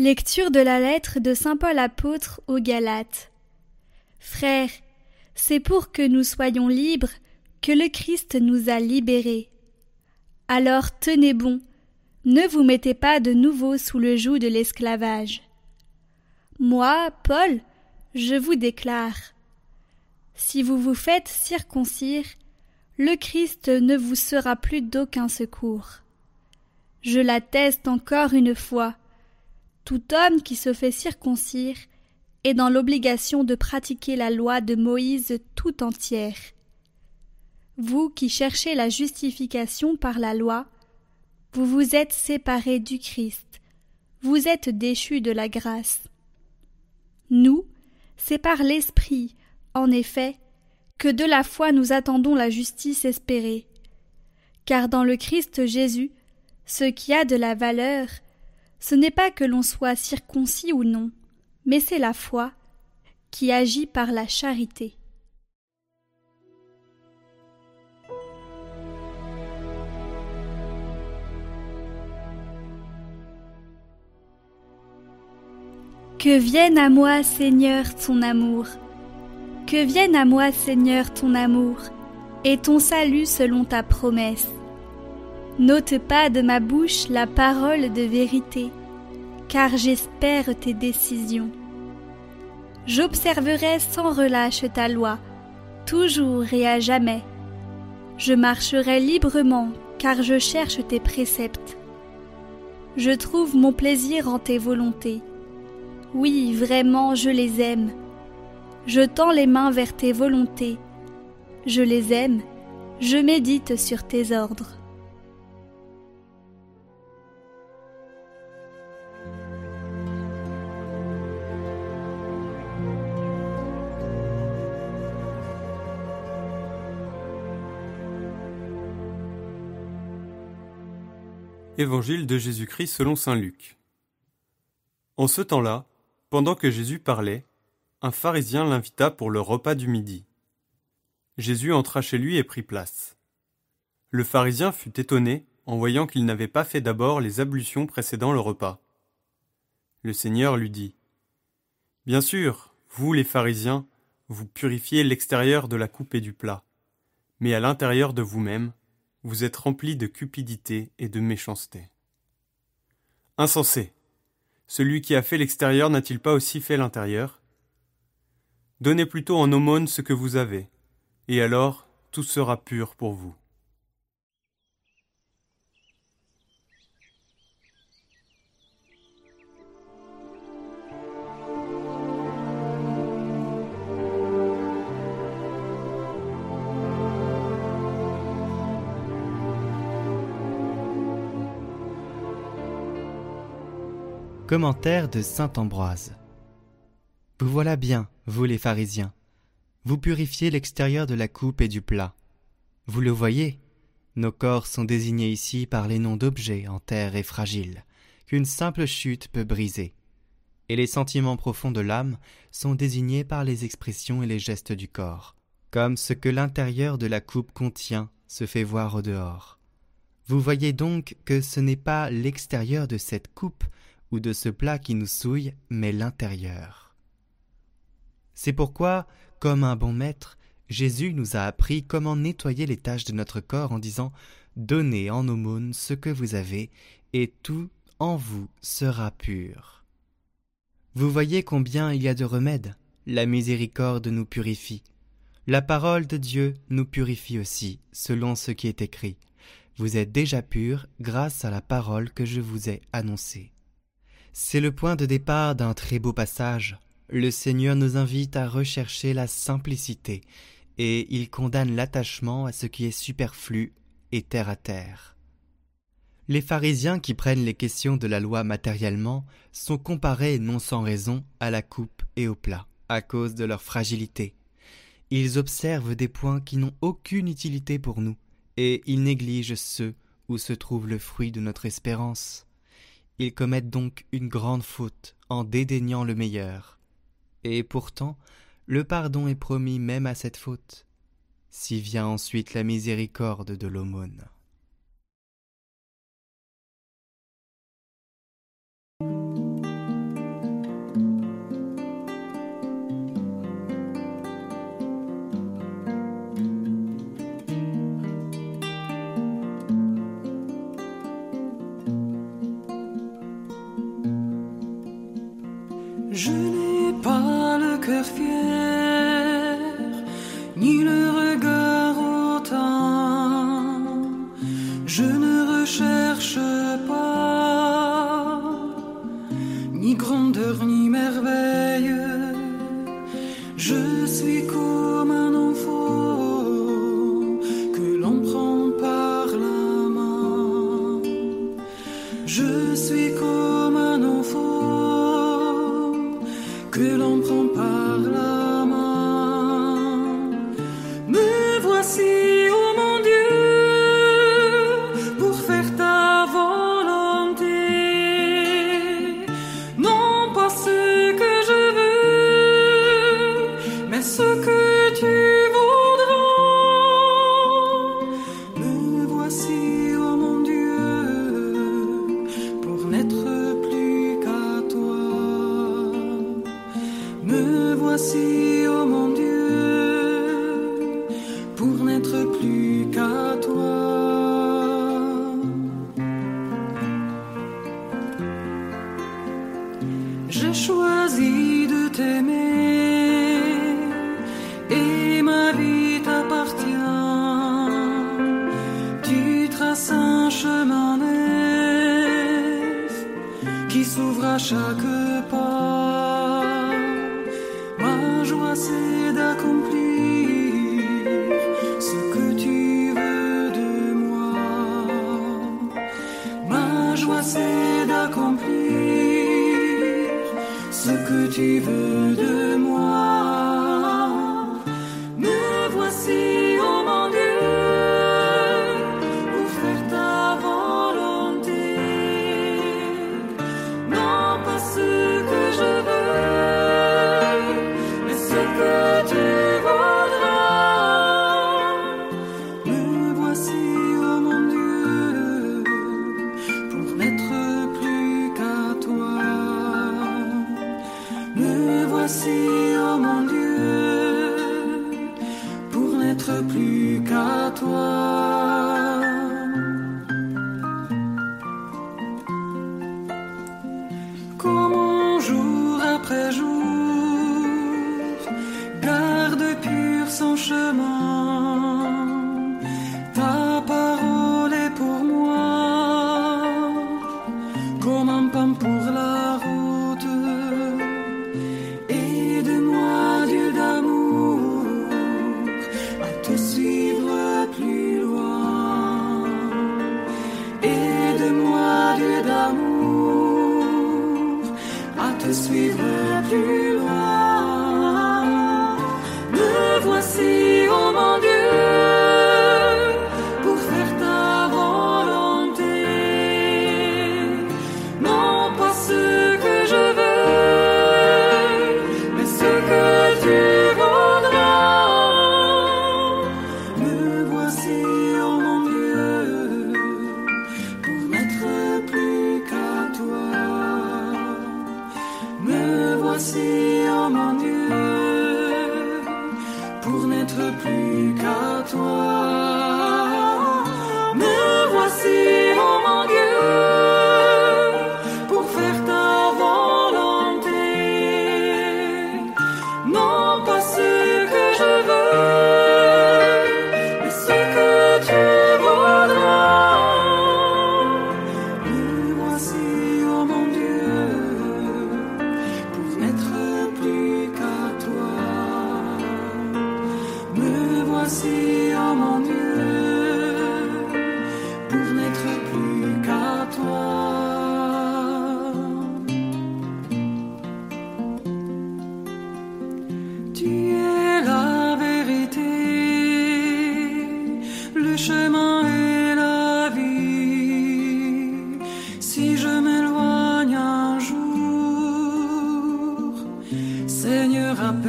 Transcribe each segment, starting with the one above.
Lecture de la lettre de Saint Paul apôtre aux Galates. Frères, c'est pour que nous soyons libres que le Christ nous a libérés. Alors tenez bon, ne vous mettez pas de nouveau sous le joug de l'esclavage. Moi, Paul, je vous déclare. Si vous vous faites circoncire, le Christ ne vous sera plus d'aucun secours. Je l'atteste encore une fois tout homme qui se fait circoncire est dans l'obligation de pratiquer la loi de Moïse tout entière. Vous qui cherchez la justification par la loi, vous vous êtes séparés du Christ, vous êtes déchus de la grâce. Nous, c'est par l'Esprit, en effet, que de la foi nous attendons la justice espérée. Car dans le Christ Jésus, ce qui a de la valeur, ce n'est pas que l'on soit circoncis ou non, mais c'est la foi qui agit par la charité. Que vienne à moi, Seigneur, ton amour. Que vienne à moi, Seigneur, ton amour, et ton salut selon ta promesse. N'ôte pas de ma bouche la parole de vérité, car j'espère tes décisions. J'observerai sans relâche ta loi, toujours et à jamais. Je marcherai librement, car je cherche tes préceptes. Je trouve mon plaisir en tes volontés. Oui, vraiment, je les aime. Je tends les mains vers tes volontés. Je les aime, je médite sur tes ordres. Évangile de Jésus-Christ selon Saint Luc. En ce temps-là, pendant que Jésus parlait, un pharisien l'invita pour le repas du midi. Jésus entra chez lui et prit place. Le pharisien fut étonné en voyant qu'il n'avait pas fait d'abord les ablutions précédant le repas. Le Seigneur lui dit Bien sûr, vous les pharisiens, vous purifiez l'extérieur de la coupe et du plat, mais à l'intérieur de vous-même, vous êtes rempli de cupidité et de méchanceté. Insensé. Celui qui a fait l'extérieur n'a-t-il pas aussi fait l'intérieur? Donnez plutôt en aumône ce que vous avez, et alors tout sera pur pour vous. Commentaire de saint Ambroise. Vous voilà bien, vous les pharisiens. Vous purifiez l'extérieur de la coupe et du plat. Vous le voyez, nos corps sont désignés ici par les noms d'objets en terre et fragiles, qu'une simple chute peut briser. Et les sentiments profonds de l'âme sont désignés par les expressions et les gestes du corps, comme ce que l'intérieur de la coupe contient se fait voir au dehors. Vous voyez donc que ce n'est pas l'extérieur de cette coupe ou de ce plat qui nous souille, mais l'intérieur. C'est pourquoi, comme un bon maître, Jésus nous a appris comment nettoyer les taches de notre corps en disant Donnez en aumône ce que vous avez, et tout en vous sera pur. Vous voyez combien il y a de remèdes. La miséricorde nous purifie. La parole de Dieu nous purifie aussi, selon ce qui est écrit. Vous êtes déjà purs grâce à la parole que je vous ai annoncée. C'est le point de départ d'un très beau passage. Le Seigneur nous invite à rechercher la simplicité, et il condamne l'attachement à ce qui est superflu et terre à terre. Les pharisiens qui prennent les questions de la loi matériellement sont comparés non sans raison à la coupe et au plat, à cause de leur fragilité. Ils observent des points qui n'ont aucune utilité pour nous, et ils négligent ceux où se trouve le fruit de notre espérance. Ils commettent donc une grande faute en dédaignant le meilleur. Et pourtant, le pardon est promis même à cette faute, si vient ensuite la miséricorde de l'aumône. Je n'ai pas le cœur fier, ni le regard hautain. Je ne recherche pas, ni grandeur, ni merveille. Je suis court. Me voici, oh mon Dieu, pour n'être plus qu'à toi. J'ai choisi de t'aimer et ma vie t'appartient. Tu traces un chemin neuf qui s'ouvre à chaque pas. Ce que tu veux de après jour, garde pur son chemin. Voici, oh mon Dieu.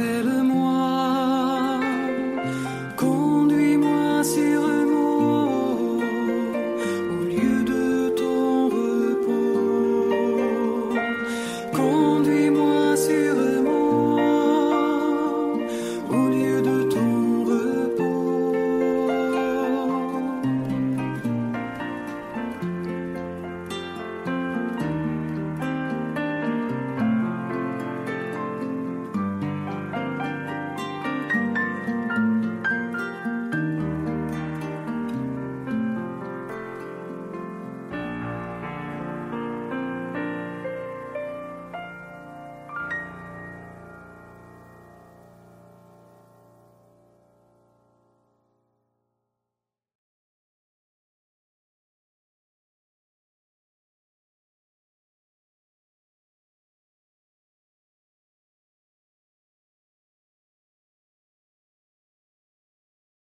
appelle-moi.